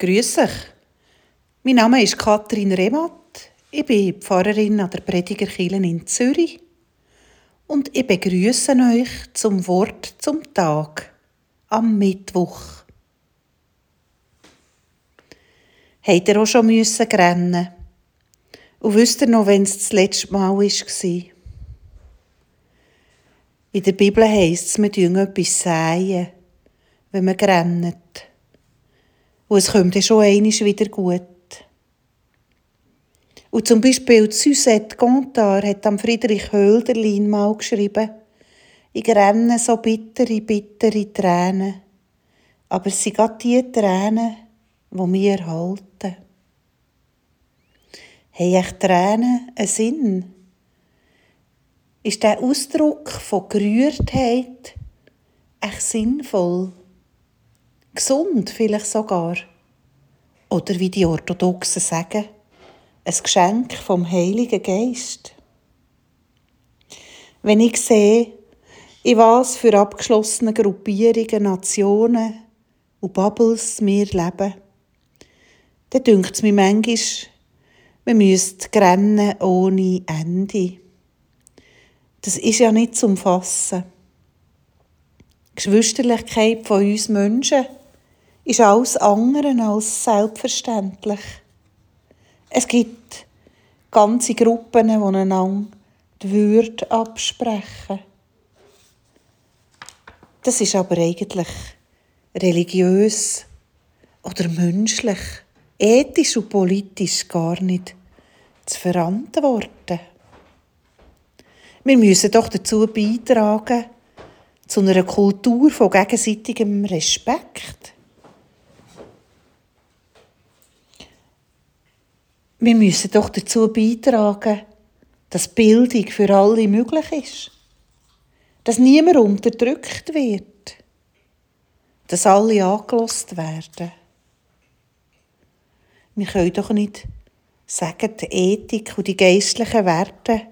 Grüß euch. Mein Name ist Katrin Remat. Ich bin Pfarrerin an der Predigerkirche in Zürich. Und ich begrüße euch zum Wort zum Tag am Mittwoch. Habt ihr auch schon müssen rennen? Und wisst ihr noch, wenn es das letzte Mal war? In der Bibel heisst es, wir tun etwas säen, wenn wir rennen. Und es kommt dann schon einmal wieder gut. Und zum Beispiel Suzette Gontard hat am Friedrich Hölderlin mal geschrieben, ich renne so bittere, bittere Tränen. Aber es sind gerade die Tränen, die mich erhalten. Haben echt Tränen einen Sinn? Ist der Ausdruck von Gerührtheit echt sinnvoll? Gesund vielleicht sogar. Oder wie die Orthodoxen sagen, ein Geschenk vom Heiligen Geist. Wenn ich sehe, in was für abgeschlossene Gruppierungen, Nationen und Bubbles wir leben, dann dünkt es mir manchmal, wir müssten rennen ohne Ende. Das ist ja nicht zum Fassen. Die Geschwisterlichkeit von uns Menschen ist alles andere als selbstverständlich. Es gibt ganze Gruppen, die einander die Würde absprechen. Das ist aber eigentlich religiös oder menschlich, ethisch und politisch gar nicht zu verantworten. Wir müssen doch dazu beitragen, zu einer Kultur von gegenseitigem Respekt. Wir müssen doch dazu beitragen, dass Bildung für alle möglich ist. Dass niemand unterdrückt wird. Dass alle angelost werden. Wir können doch nicht sagen, die Ethik und die geistlichen Werte,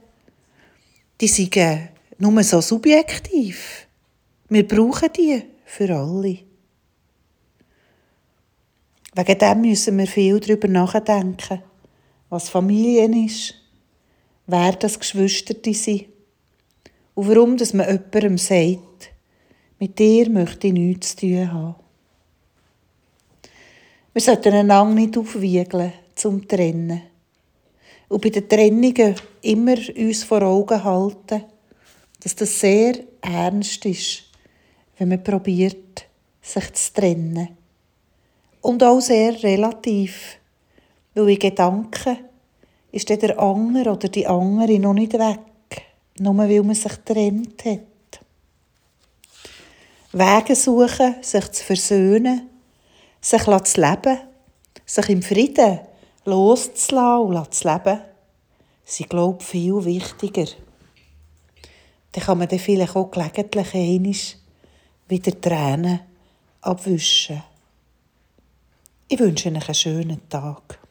die sind nur so subjektiv. Wir brauchen die für alle. Wegen dem müssen wir viel darüber nachdenken was Familien ist, wer das Geschwisterte sind und warum dass man jemandem sagt, mit dir möchte ich nichts zu tun haben. Wir sollten einander nicht aufwiegeln zum Trennen. Und bei den Trennungen immer uns vor Augen halten, dass das sehr ernst ist, wenn man probiert, sich zu trennen. Und auch sehr relativ weil in Gedanken ist dann der andere oder die andere noch nicht weg, nur weil man sich getrennt hat. Wege suchen, sich zu versöhnen, sich zu leben, sich im Frieden loszulassen und zu leben, sind, glaube ich, viel wichtiger. Dann kann man dann vielleicht auch gelegentlich einmal wieder Tränen abwischen. Ich wünsche Ihnen einen schönen Tag.